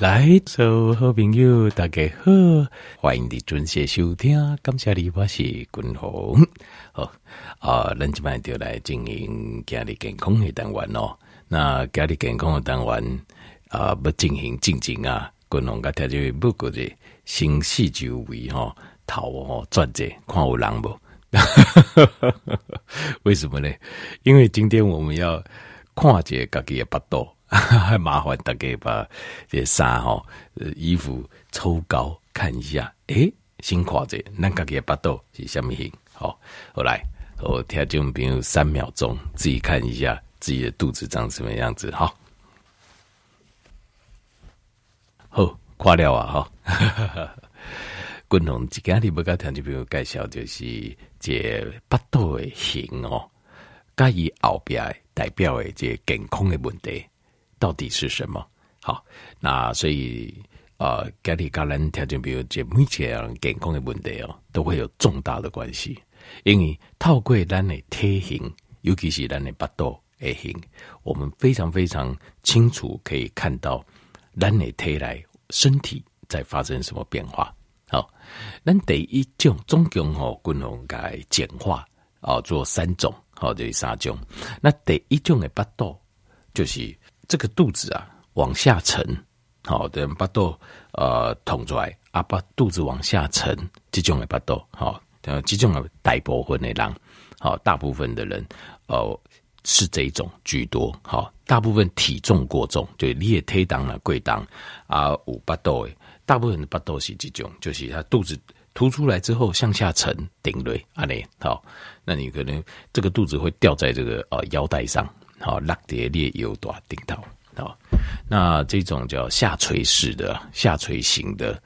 来，所有好朋友，大家好，欢迎你准时收听。感谢你，我是君鸿。好啊，咱今晚就来进行家里健康的单元哦。那家里健康的单元啊，要进行静静啊，君鸿甲听就不过的新四周围哈，头哦转者看有人不？为什么呢？因为今天我们要看一下家己的巴肚。还麻烦大家把这衫哈，衣服抽高看一下，诶、欸，先看者，咱家己的巴肚是什么型？好，后来我听众朋友三秒钟，自己看一下自己的肚子长什么样子。好，好，挂了啊！哈，共同今天你不跟听众朋友介绍，就是这巴肚的型哦，加以后边代表的这健康的问题。到底是什么？好，那所以呃，家里家人条件，比如这目前健康的问题哦，都会有重大的关系。因为透过咱的体型，尤其是咱的巴肚的型，我们非常非常清楚可以看到咱的体内身体在发生什么变化。好，咱第一种总共吼，共同该简化哦，做三种，好，就是三种。那第一种的巴肚就是。这个肚子啊，往下沉，好的，巴肚呃捅出来啊，把肚子往下沉，这种的巴肚，好，这种的大部分的人，好，大部分的人，哦，是这一种居多，好，大部分体重过重，就你也推档了贵档啊，五巴肚诶，大部分的巴肚是这种，就是他肚子凸出来之后向下沉，顶锐啊嘞，好，那你可能这个肚子会吊在这个呃腰带上。好，拉叠裂有多顶到好，那这种叫下垂式的、下垂型的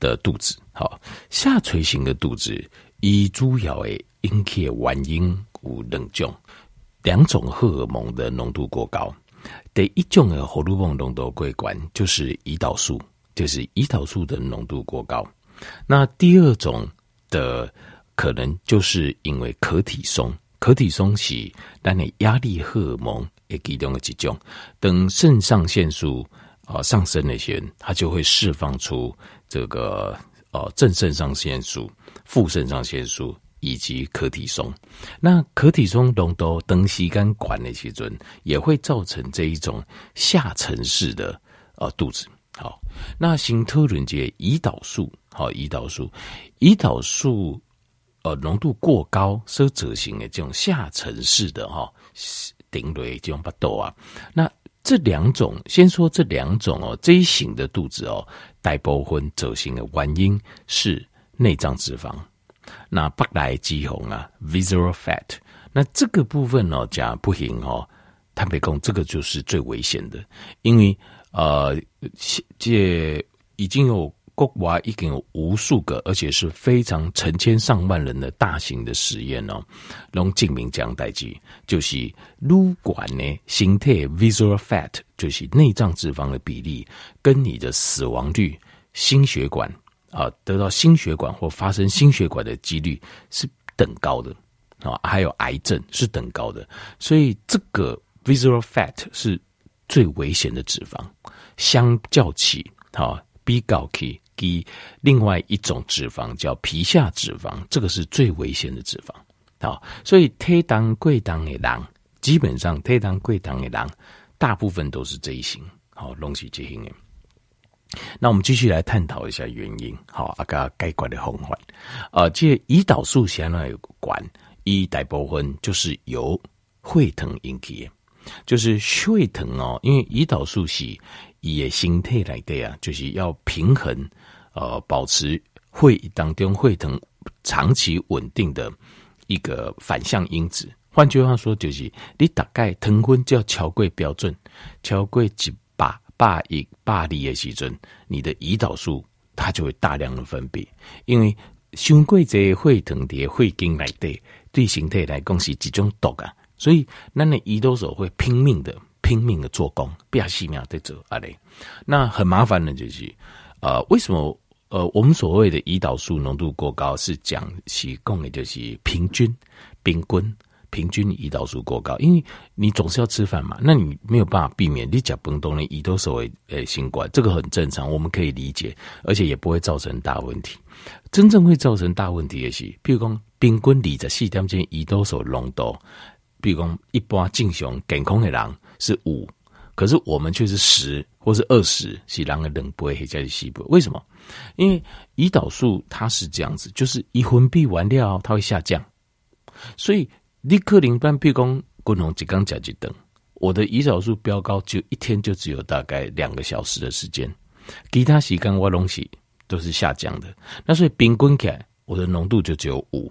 的肚子，好，下垂型的肚子，以主要的引起原因有两种，两种荷尔蒙的浓度过高。第一种的荷尔蒙浓度过高，就是胰岛素，就是胰岛素的浓度过高。那第二种的可能就是因为可体松。可体松是咱你压力荷尔蒙也其中的几种，等肾上腺素啊上升那些，它就会释放出这个呃正肾上腺素、副肾上腺素以及可体松。那可体松浓度等时间管的时阵，也会造成这一种下沉式的呃肚子。好，那新特伦节胰岛素，好胰岛素，胰岛素。呃，浓度过高，收褶型的这种下沉式的哈，顶锐这种巴肚啊，那这两种，先说这两种哦，这一型的肚子哦，大部分褶型的原因是内脏脂肪，那腹内脂肪啊，visceral fat，那这个部分哦，讲不行哦，坦白讲，这个就是最危险的，因为呃，这已经有。国外已经有无数个，而且是非常成千上万人的大型的实验哦，拢证明这样代志，就是撸管呢，形态 visceral fat 就是内脏脂肪的比例，跟你的死亡率、心血管啊得到心血管或发生心血管的几率是等高的啊，还有癌症是等高的，所以这个 visceral fat 是最危险的脂肪，相较起啊比较起。第另外一种脂肪叫皮下脂肪，这个是最危险的脂肪。好，所以体重过重的人，基本上体重过重的人，大部分都是这一型。好，拢是这型的。那我们继续来探讨一下原因。好，啊个解决的方法。呃，这胰岛素相当有关，一大部分就是由血糖引起的，就是血糖哦，因为胰岛素是以形态来的啊，就是要平衡。呃，保持会当中血糖长期稳定的一个反向因子。换句话说，就是你大概糖分就要超过标准，超过一百百一百二的时阵，你的胰岛素它就会大量的分泌。因为胸过这血糖的血经来的，对身体来讲是一种毒啊，所以那你胰岛素会拼命的拼命的做工，不要细苗在做啊嘞。那很麻烦的就是，呃，为什么？呃，我们所谓的胰岛素浓度过高，是讲其供的就是平均、平均，平均胰岛素过高，因为你总是要吃饭嘛，那你没有办法避免你甲崩动的胰岛素为诶新冠，这个很正常，我们可以理解，而且也不会造成大问题。真正会造成大问题的是，譬如讲平均二十四点间胰岛素浓度，比如讲一般正常健康的人是五，可是我们却是十或是二十，是人的两倍或者是四倍，为什么？因为胰岛素它是这样子，就是一分泌完了，它会下降。所以你可能半比如讲，滚红几缸甲基等，我的胰岛素飙高，就一天就只有大概两个小时的时间，其他时间我东西都是下降的。那所以平均起来，我的浓度就只有五。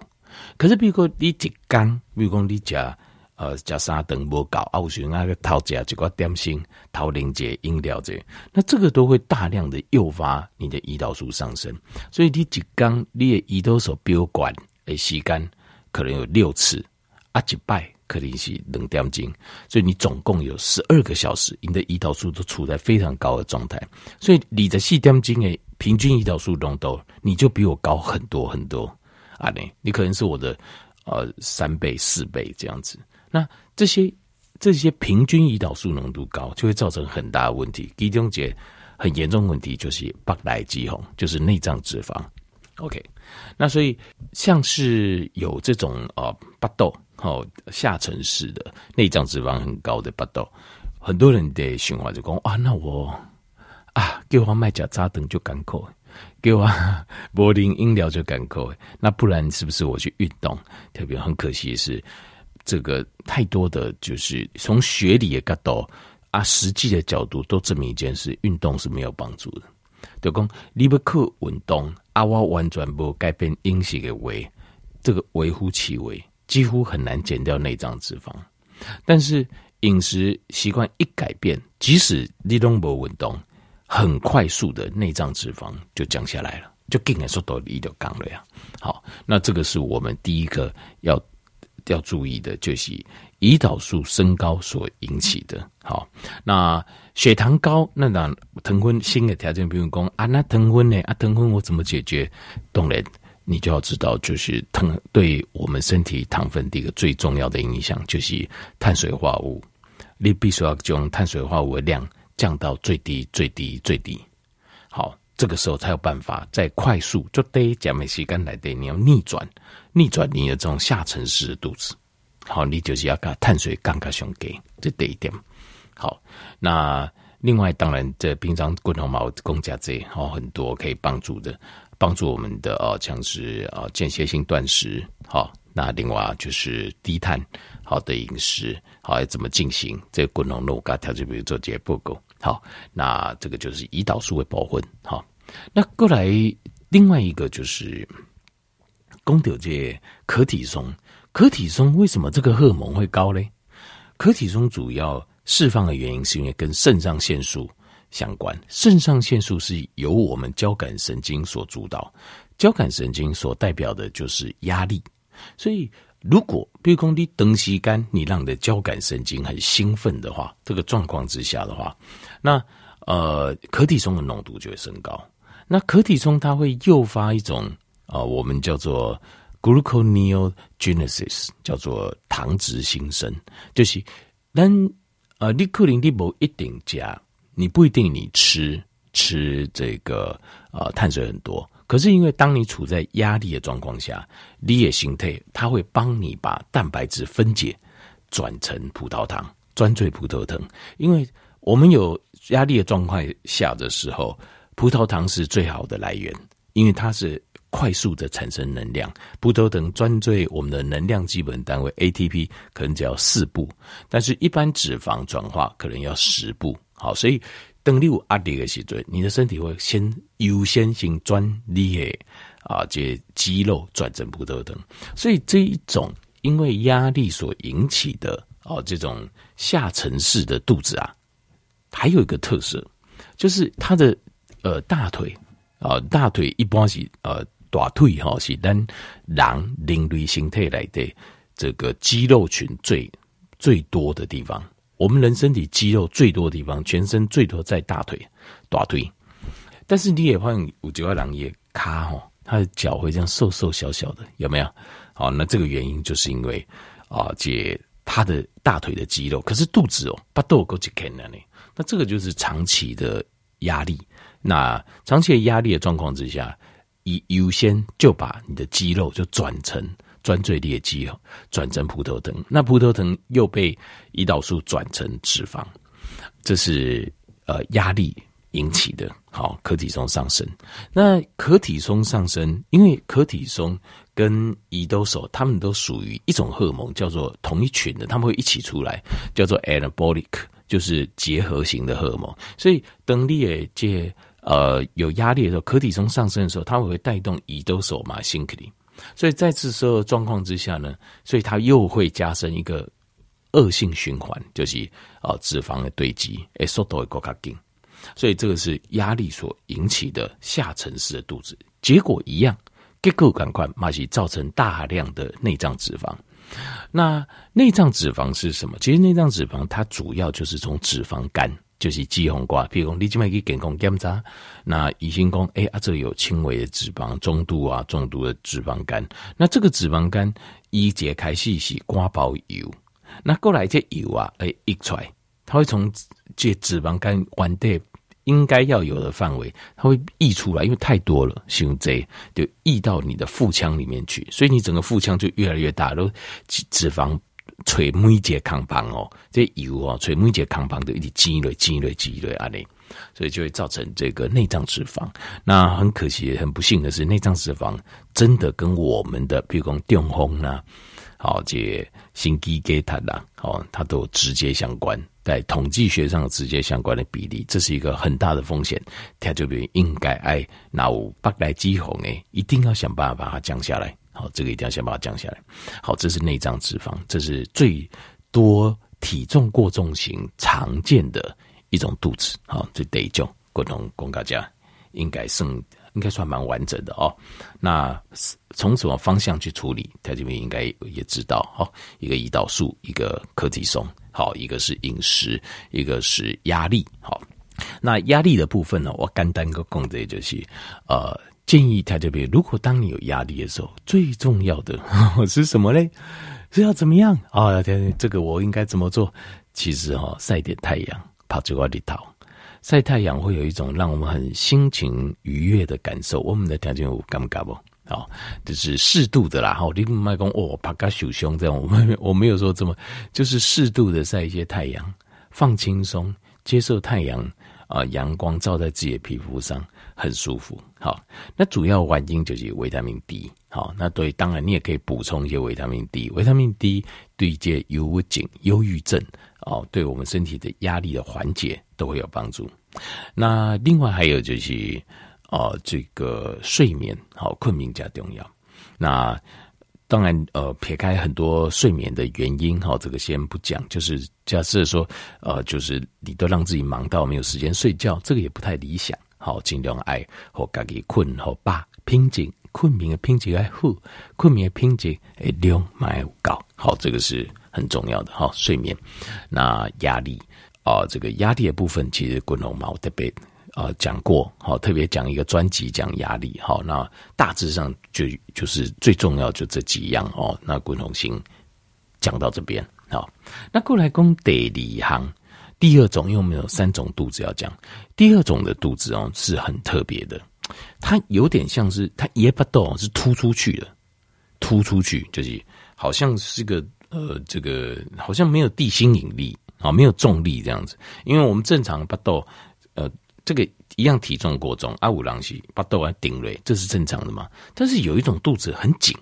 可是比如说你一缸，比如讲你加。呃，加三顿无够，啊，有时那个偷食一个点心、偷零节饮料这，那这个都会大量的诱发你的胰岛素上升。所以你一缸你的胰岛素飙高的时间可能有六次，啊，一拜可能是两点钟，所以你总共有十二个小时，你的胰岛素都处在非常高的状态。所以你的四点钟的平均胰岛素浓度，你就比我高很多很多啊！你你可能是我的呃三倍四倍这样子。那这些这些平均胰岛素浓度高，就会造成很大的问题。其中一个很严重的问题就是白内脂肪，就是内脏脂肪。OK，那所以像是有这种呃巴豆哦下沉式的内脏脂肪很高的巴豆，很多人的循环就讲啊，那我啊给我卖假扎灯就干口，给我柏林音疗就干口，那不然是不是我去运动？特别很可惜是。这个太多的就是从学理的角度啊，实际的角度都证明一件事：运动是没有帮助的。就讲你不去运动啊，我完全不改变饮食的微，这个微乎其微，几乎很难减掉内脏脂肪。但是饮食习惯一改变，即使你都不运动，很快速的内脏脂肪就降下来了，就更说到你就降了呀。好，那这个是我们第一个要。要注意的就是胰岛素升高所引起的。好，那血糖高，那那糖分新的条件，比如讲啊，那糖分呢？啊，糖分我怎么解决？当然，你就要知道，就是腾对我们身体糖分的一个最重要的影响，就是碳水化合物。你必须要将碳水化合物的量降到最低、最低、最低。好。这个时候才有办法再快速就得减美时间来的，你要逆转逆转你的这种下沉式的肚子，好，你就是要把碳水刚刚胸给这得一点。好，那另外当然这平常滚红毛公家这好很多可以帮助的，帮助我们的哦，像是啊间歇性断食，好，那另外就是低碳好的饮食，好要怎么进行？这滚红肉嘎条就比如做这些报告。好，那这个就是胰岛素的部分。好，那过来另外一个就是，公牛界可体松，可体松为什么这个荷尔蒙会高呢？可体松主要释放的原因是因为跟肾上腺素相关。肾上腺素是由我们交感神经所主导，交感神经所代表的就是压力，所以。如果比如说你长时间，你让你的交感神经很兴奋的话，这个状况之下的话，那呃，可体松的浓度就会升高。那可体松它会诱发一种啊、我们叫做 gluconeogenesis，叫做糖质新生，就是但呃，你可能你不一定加，你不一定你吃吃这个呃碳水很多。可是，因为当你处在压力的状况下，你的形态它会帮你把蛋白质分解转成葡萄糖，转做葡萄糖。因为我们有压力的状况下的时候，葡萄糖是最好的来源，因为它是快速的产生能量。葡萄糖转做我们的能量基本单位 ATP 可能只要四步，但是一般脂肪转化可能要十步。好，所以。等你有压力的时候，你的身体会先优先性转你的啊，这肌肉转成葡萄糖。所以这一种因为压力所引起的啊，这种下沉式的肚子啊，还有一个特色，就是它的呃大腿啊，大腿一般是呃大腿哈，是咱人人类形态来的这个肌肉群最最多的地方。我们人身体肌肉最多的地方，全身最多在大腿、大腿。但是你也发现，有几个人也卡吼，他的脚会这样瘦瘦小小的，有没有？好，那这个原因就是因为啊，解他的大腿的肌肉，可是肚子哦，巴豆够去啃了呢。那这个就是长期的压力。那长期的压力的状况之下，以优先就把你的肌肉就转成专坠裂肌哦，转成葡萄藤。那葡萄藤又被胰岛素转成脂肪，这是呃压力引起的。好，可体松上升。那可体松上升，因为可体松跟胰岛素，他们都属于一种荷尔蒙，叫做同一群的，他们会一起出来，叫做 anabolic，就是结合型的荷尔蒙。所以当你也借呃有压力的时候，可体松上升的时候，它会带动胰岛素嘛，辛克里。所以在这时候状况之下呢，所以它又会加深一个恶性循环，就是啊、脂肪的堆积，诶速度会更加紧。所以这个是压力所引起的下沉式的肚子，结果一样，结构感官马上造成大量的内脏脂肪。那内脏脂肪是什么？其实内脏脂肪它主要就是从脂肪肝，就是脂肪肝。譬如说你今麦去健康检查，那医生讲，哎啊，这有轻微的脂肪，中度啊，重度的脂肪肝。那这个脂肪肝一解开始是瓜包油，那过来这油啊，哎溢出来，它会从这脂肪肝完的。应该要有的范围，它会溢出来，因为太多了，胸椎就溢到你的腹腔里面去，所以你整个腹腔就越来越大，都脂肪垂每一节康旁哦，这油哦垂每一节康旁都一直积累积累积累啊嘞，所以就会造成这个内脏脂肪。那很可惜，很不幸的是，内脏脂肪真的跟我们的，比如讲中风呐，好这心肌梗塞啦，好，它都直接相关。在统计学上直接相关的比例，这是一个很大的风险。它就比应该爱那有白来肌红诶，一定要想办法把它降下来。好，这个一定要先把它降下来。好，这是内脏脂肪，这是最多体重过重型常见的一种肚子。好，这第一种，共同供大家应该算应该算蛮完整的哦。那从什么方向去处理？它这边应该也知道。好，一个胰岛素，一个可体松。好，一个是饮食，一个是压力。好，那压力的部分呢？我简单个讲的就是，呃，建议他这边，如果当你有压力的时候，最重要的 是什么嘞？是要怎么样？啊、这个我应该怎么做？其实哈、哦，晒点太阳，跑这块里头，晒太阳会有一种让我们很心情愉悦的感受。我们的条件有感不感不？好，就是适度的啦。好，你麦讲哦，拍个手胸这样，我 没我没有说这么，就是适度的晒一些太阳，放轻松，接受太阳啊阳光照在自己的皮肤上，很舒服。好，那主要原因就是维他命 D。好，那对，当然你也可以补充一些维他命 D。维他命 D 对一些忧郁症、忧郁症哦，对我们身体的压力的缓解都会有帮助。那另外还有就是。哦、这个睡眠好，困眠加重要。那当然，呃，撇开很多睡眠的原因，哈，这个先不讲。就是假设说，呃，就是你都让自己忙到没有时间睡觉，这个也不太理想。好，尽量爱和自己困好吧，品质困眠的品质爱好，困眠的品质诶量蛮高。好，这个是很重要的哈。睡眠，那压力啊、这个压力的部分其实滚龙毛特别。啊，讲过好，特别讲一个专辑讲压力，好，那大致上就就是最重要就这几样哦。那滚同性讲到这边好，那过来讲第二行，第二种，因为我们有三种肚子要讲，第二种的肚子哦是很特别的，它有点像是它也不动，是突出去的，突出去就是好像是个呃这个好像没有地心引力啊，没有重力这样子，因为我们正常不动呃。这个一样体重过重，阿五郎西把豆啊顶嘞，这是正常的嘛？但是有一种肚子很紧，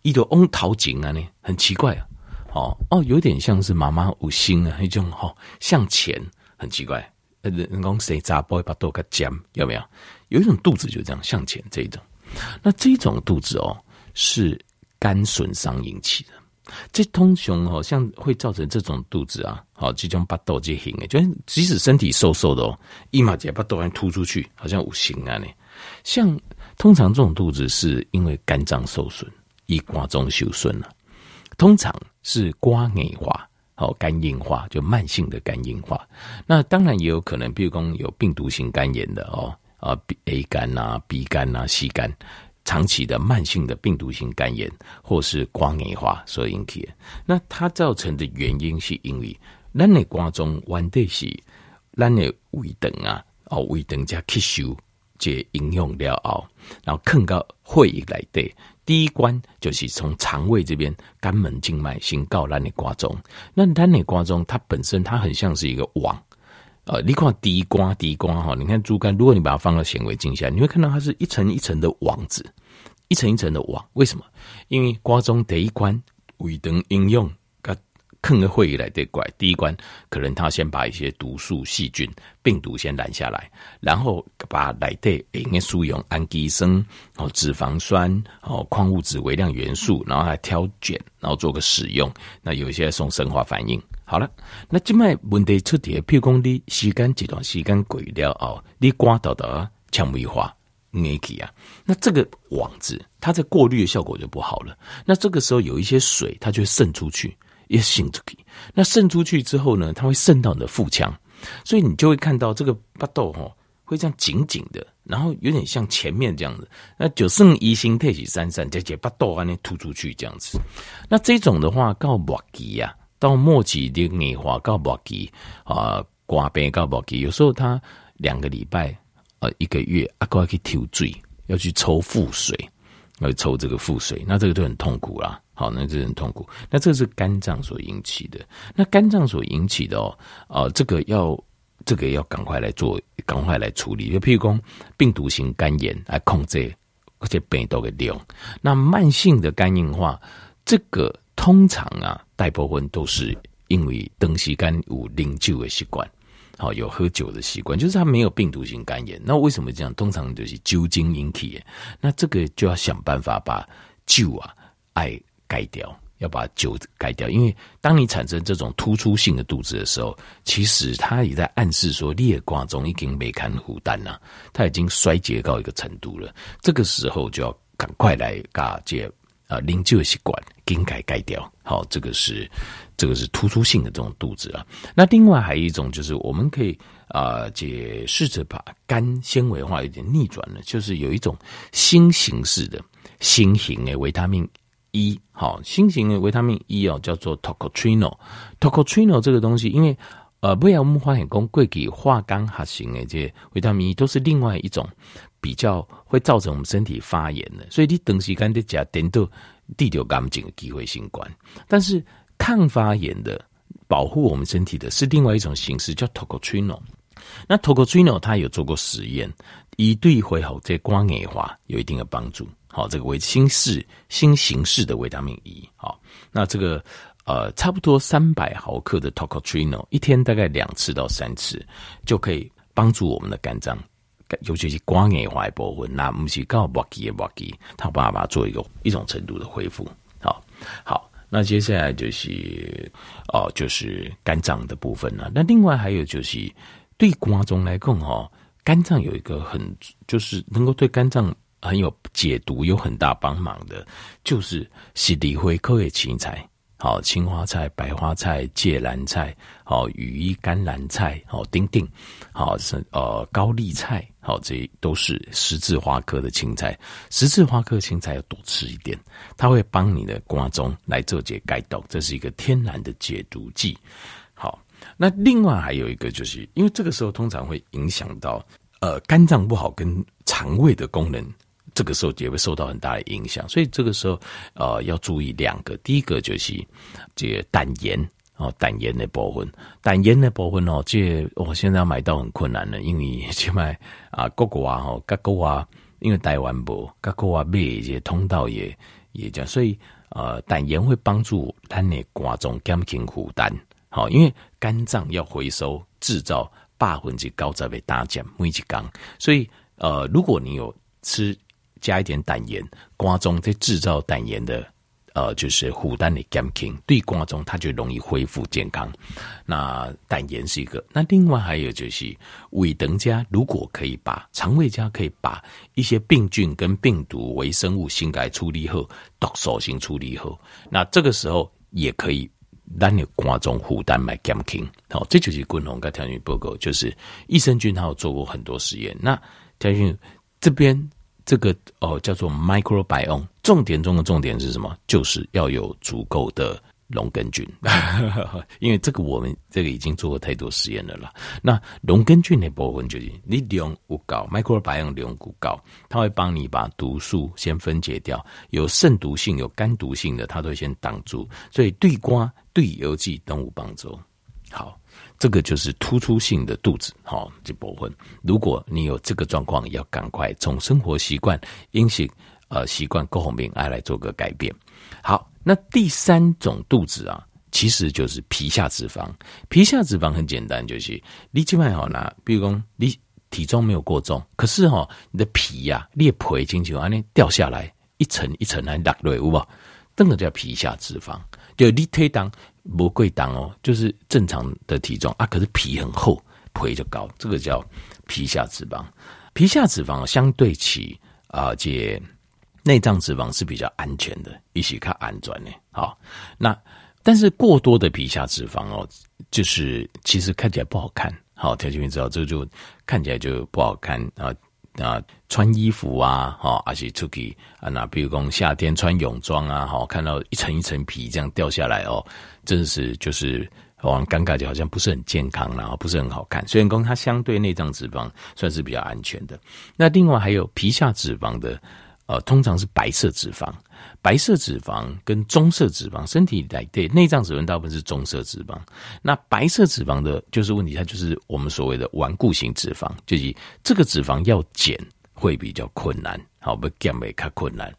一种翁桃紧啊呢，很奇怪啊。哦哦，有点像是妈妈五星啊，一种哈向前，很奇怪。呃，人讲谁扎波把豆给尖，有没有？有一种肚子就这样向前这一种，那这种肚子哦是肝损伤引起的。这通常好像会造成这种肚子啊，好，这种把肚这型诶，就即使身体瘦瘦的哦，一马姐巴肚还突出去，好像五行啊呢。像通常这种肚子是因为肝脏受损，以瓜中受损了。通常是瓜硬化，好肝硬化，就慢性的肝硬化。那当然也有可能，譬如说有病毒性肝炎的哦，啊 A 肝呐、B 肝呐、C 肝。长期的慢性的病毒性肝炎或是肝硬化所引起的。那它造成的原因是因为咱的肝脏原底是咱的胃等啊，哦胃等加吸收这营养了后，然后放到血液来的。第一关就是从肠胃这边肝门静脉先到烂的瓜中。那咱的瓜中它本身它很像是一个网。呃，你看第一关，第一关哈，你看猪肝，如果你把它放到显微镜下，你会看到它是一层一层的网子，一层一层的网。为什么？因为瓜中第一关胃等应用，坑的会议来得怪。第一关可能他先把一些毒素、细菌、病毒先拦下来，然后把来的应该输用氨基酸、哦脂肪酸、哦矿物质、微量元素，然后来挑拣，然后做个使用。那有一些送生化反应。好了，那这卖问题出题，譬如讲你时间这段时间过了哦，你刮到的纤维化硬起啊，那这个网子它在过滤的效果就不好了。那这个时候有一些水，它就渗出去，也渗出去。那渗出去之后呢，它会渗到你的腹腔，所以你就会看到这个巴豆哈会这样紧紧的，然后有点像前面这样子。那就剩一心退起三散，这些巴豆啊那突出去这样子。那这种的话，告末期呀。到末期的硬化到末期啊，挂病到末期，有时候他两个礼拜呃一个月，阿哥要去抽水，要去抽腹水，要抽这个腹水，那这个就很痛苦啦。好，那这很痛苦。那这是肝脏所引起的。那肝脏所引起的哦，啊，这个要这个要赶快来做，赶快来处理。就譬如说病毒性肝炎来控制而且病毒的量。那慢性的肝硬化，这个。通常啊，大部分都是因为长时间有饮酒的习惯，好有喝酒的习惯，就是他没有病毒性肝炎。那为什么这样？通常就是酒精引起。那这个就要想办法把酒啊爱改掉，要把酒改掉。因为当你产生这种突出性的肚子的时候，其实它也在暗示说，你的肝脏已经没堪负担了，它已经衰竭到一个程度了。这个时候就要赶快来嘎接。啊，饮酒的习惯更改改掉。好，这个是这个是突出性的这种肚子啊。那另外还有一种就是，我们可以啊，解试着把肝纤维化有点逆转了，就是有一种新形式的新型的维他命 E。好，新型的维他命 E 哦，叫做 tocotrino。tocotrino 这个东西，因为呃，不要我们发现讲过去化肝核型的这维他命 E 都是另外一种。比较会造成我们身体发炎的，所以你长时间的加点到第六感情的机会新冠。但是抗发炎的保护我们身体的是另外一种形式，叫 tocotrino。那 Tocotrienol 它有做过实验，以对恢复这肝硬化有一定的帮助。好，这个为新式新形式的维他命 E。好，那这个呃差不多三百毫克的 Tocotrino，一天大概两次到三次，就可以帮助我们的肝脏。尤其是肝硬化的部分，那不是刚好末期的末期，他有办法把它做一个一种程度的恢复。好，好，那接下来就是哦，就是肝脏的部分了。那另外还有就是对肝脏来讲，哈，肝脏有一个很就是能够对肝脏很有解毒、有很大帮忙的，就是是里灰科的青菜。好，青花菜、白花菜、芥蓝菜，好羽衣甘蓝菜，好丁丁，好是呃高丽菜，好这都是十字花科的青菜。十字花科青菜要多吃一点，它会帮你的肝中来做解解毒，这是一个天然的解毒剂。好，那另外还有一个，就是因为这个时候通常会影响到呃肝脏不好跟肠胃的功能。这个时候也会受到很大的影响，所以这个时候呃要注意两个，第一个就是这个胆盐哦，胆盐的部分，胆盐的部分哦，这我、哦、现在买到很困难了，因为现在啊各国啊哈各国啊，因为台湾不各国啊买一些通道也也这样，所以呃胆盐会帮助咱的肝脏减轻负担，好，因为肝脏要回收制造百分之九十的胆碱每一缸，所以呃如果你有吃。加一点胆盐，肝脏在制造胆盐的，呃，就是负担的减轻，对肝脏它就容易恢复健康。那胆盐是一个，那另外还有就是胃等家，如果可以把肠胃家可以把一些病菌跟病毒微生物性改处理后，毒素性处理后，那这个时候也可以让你肝脏负担来减轻。好，这就是共同跟条件报告，就是益生菌他有做过很多实验。那条件这边。这个哦叫做 microbiome，重点中的重点是什么？就是要有足够的。龙根菌，因为这个我们这个已经做过太多实验了啦。那龙根菌的部分就是你量不高，microbiome 量不高，它会帮你把毒素先分解掉，有肾毒性、有肝毒性的，它都会先挡住，所以对瓜、对油剂都有帮助。好，这个就是突出性的肚子，好这部分。如果你有这个状况，要赶快从生活习惯、饮食呃习惯各方面来来做个改变。好。那第三种肚子啊，其实就是皮下脂肪。皮下脂肪很简单，就是你基本好拿，比如说你体重没有过重，可是哈，你的皮呀、啊，裂皮进去完了掉下来一层一层来落落，有无？这个叫皮下脂肪。就你体重不贵重哦，就是正常的体重啊，可是皮很厚，皮就高，这个叫皮下脂肪。皮下脂肪相对起啊，这。内脏脂肪是比较安全的，一起看安全的。好，那但是过多的皮下脂肪哦，就是其实看起来不好看。好，条件员知道这就看起来就不好看啊啊！穿衣服啊，哈，而且出去啊，那比如讲夏天穿泳装啊，哈，看到一层一层皮这样掉下来哦，真是就是哦尴尬，就好像不是很健康，然后不是很好看。虽然讲它相对内脏脂肪算是比较安全的，那另外还有皮下脂肪的。呃，通常是白色脂肪，白色脂肪跟棕色脂肪，身体来对内脏脂肪大部分是棕色脂肪。那白色脂肪的，就是问题，它就是我们所谓的顽固型脂肪，就是这个脂肪要减会比较困难，好不减会较困难，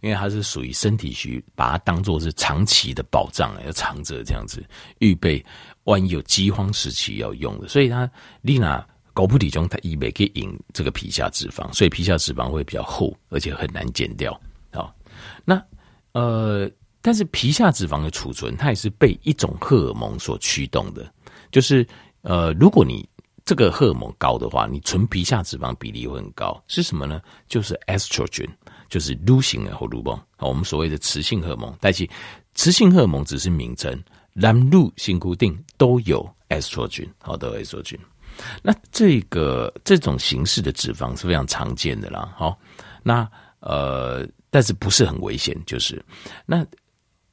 因为它是属于身体需把它当做是长期的保障，要藏着这样子，预备万一有饥荒时期要用的，所以它丽娜。狗不体中，它以为可以引这个皮下脂肪，所以皮下脂肪会比较厚，而且很难减掉。那呃，但是皮下脂肪的储存，它也是被一种荷尔蒙所驱动的，就是呃，如果你这个荷尔蒙高的话，你存皮下脂肪比例会很高。是什么呢？就是 estrogen，就是雌性的荷尔蒙，我们所谓的雌性荷尔蒙。但是雌性荷尔蒙只是名称，男女性固定都有 estrogen，好的 estrogen。那这个这种形式的脂肪是非常常见的啦，好，那呃，但是不是很危险，就是那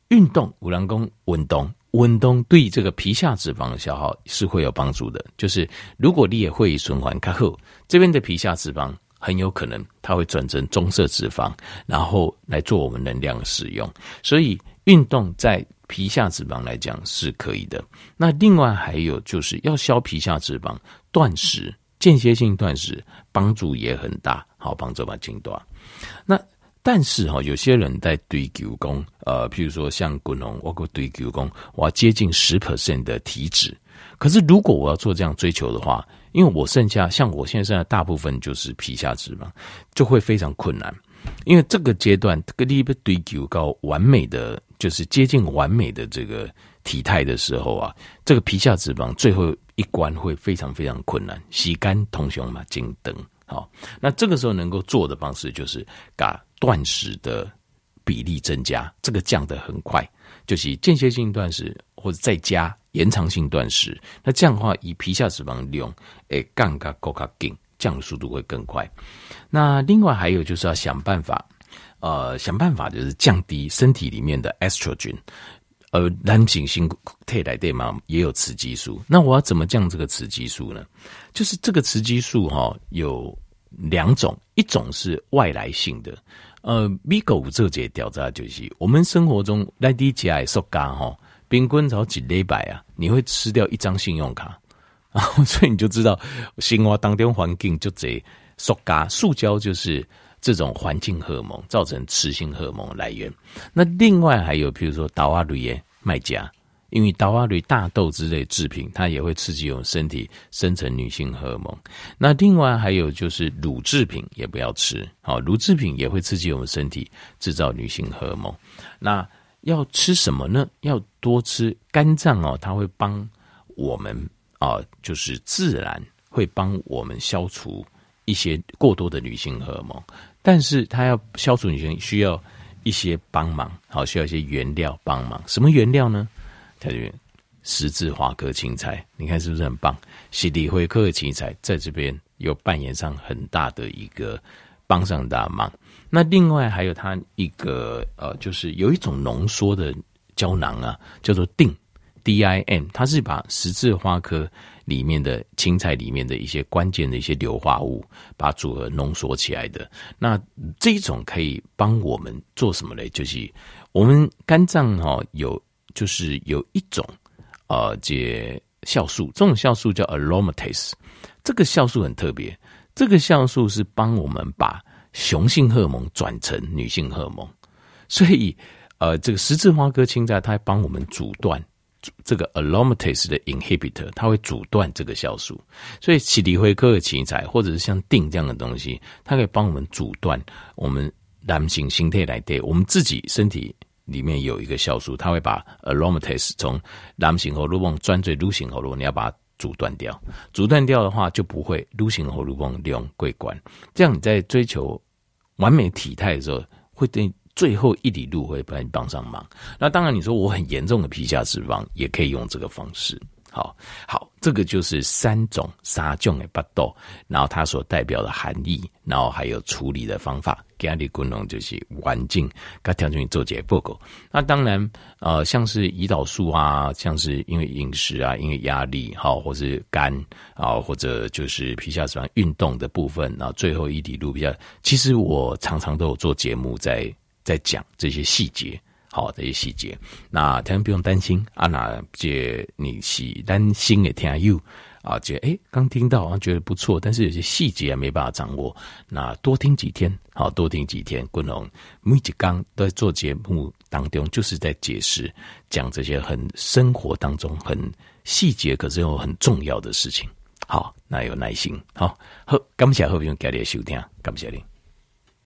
运动，五郎公运动，运动对这个皮下脂肪的消耗是会有帮助的，就是如果你也会循环开后，这边的皮下脂肪很有可能它会转成棕色脂肪，然后来做我们能量使用，所以运动在。皮下脂肪来讲是可以的，那另外还有就是要消皮下脂肪，断食、间歇性断食帮助也很大，好帮助把筋断。那但是哈，有些人在追求功，呃，譬如说像滚龙，我给追求功，我要接近十 percent 的体脂。可是如果我要做这样追求的话，因为我剩下像我现在剩下大部分就是皮下脂肪，就会非常困难。因为这个阶段，这个你要追求高完美的。就是接近完美的这个体态的时候啊，这个皮下脂肪最后一关会非常非常困难，洗干通胸嘛，金灯好。那这个时候能够做的方式就是嘎断食的比例增加，这个降得很快，就是间歇性断食或者再加延长性断食。那这样的话，以皮下脂肪量诶，降个够卡紧，降的速度会更快。那另外还有就是要想办法。呃，想办法就是降低身体里面的 estrogen，呃，男性性替代对吗？也有雌激素。那我要怎么降这个雌激素呢？就是这个雌激素哈、有两种，一种是外来性的。呃，米狗这节调查就是，我们生活中来滴起来塑胶哈，冰棍炒几礼拜啊，你会吃掉一张信用卡，然 后所以你就知道，生活当中环境就这塑胶，塑胶就是。这种环境荷尔蒙造成雌性荷尔蒙来源。那另外还有，比如说豆仔类的麦钾，因为豆大豆之类制品，它也会刺激我们身体生成女性荷尔蒙。那另外还有就是乳制品也不要吃，好，乳制品也会刺激我们身体制造女性荷尔蒙。那要吃什么呢？要多吃肝脏哦，它会帮我们啊，就是自然会帮我们消除一些过多的女性荷尔蒙。但是它要消除女性，需要一些帮忙，好，需要一些原料帮忙。什么原料呢？它就十字花科青菜，你看是不是很棒？西里灰科的青菜在这边有扮演上很大的一个帮上大忙。那另外还有它一个呃，就是有一种浓缩的胶囊啊，叫做定 DIN，它是把十字花科里面的青菜里面的一些关键的一些硫化物，把组合浓缩起来的。那这一种可以帮我们做什么嘞？就是我们肝脏哈有，就是有一种呃，解酵素，这种酵素叫 aromatase，这个酵素很特别，这个酵素是帮我们把雄性荷尔蒙转成女性荷尔蒙，所以呃，这个十字花科青菜它帮我们阻断这个 aromatase 的 inhibitor，它会阻断这个酵素，所以启迪灰科的青菜或者是像定这样的东西，它可以帮我们阻断我们男性心态来对，我们自己身体里面有一个酵素，它会把 aromatase 从男性荷尔蒙转为女性荷尔蒙，你要把它。阻断掉，阻断掉的话就不会女性荷尔蒙利用桂冠。这样你在追求完美体态的时候，会对最后一里路会帮你帮上忙。那当然，你说我很严重的皮下脂肪，也可以用这个方式。好好，这个就是三种杀种的巴豆，然后它所代表的含义，然后还有处理的方法。给你功能就是环境，该调整你做解报告。那当然，呃，像是胰岛素啊，像是因为饮食啊，因为压力，好，或是肝啊，或者就是皮下脂肪运动的部分，然后最后一滴路比较。其实我常常都有做节目，在在讲这些细节。好，这些细节，那听不用担心啊。那这你是担心的听友啊，这哎刚听到啊，觉得不错，但是有些细节还没办法掌握。那多听几天，好，多听几天。滚龙每一刚都在做节目当中，就是在解释讲这些很生活当中很细节，可是又很重要的事情。好，那有耐心。好，好，感谢好朋友给你的收听，感谢你。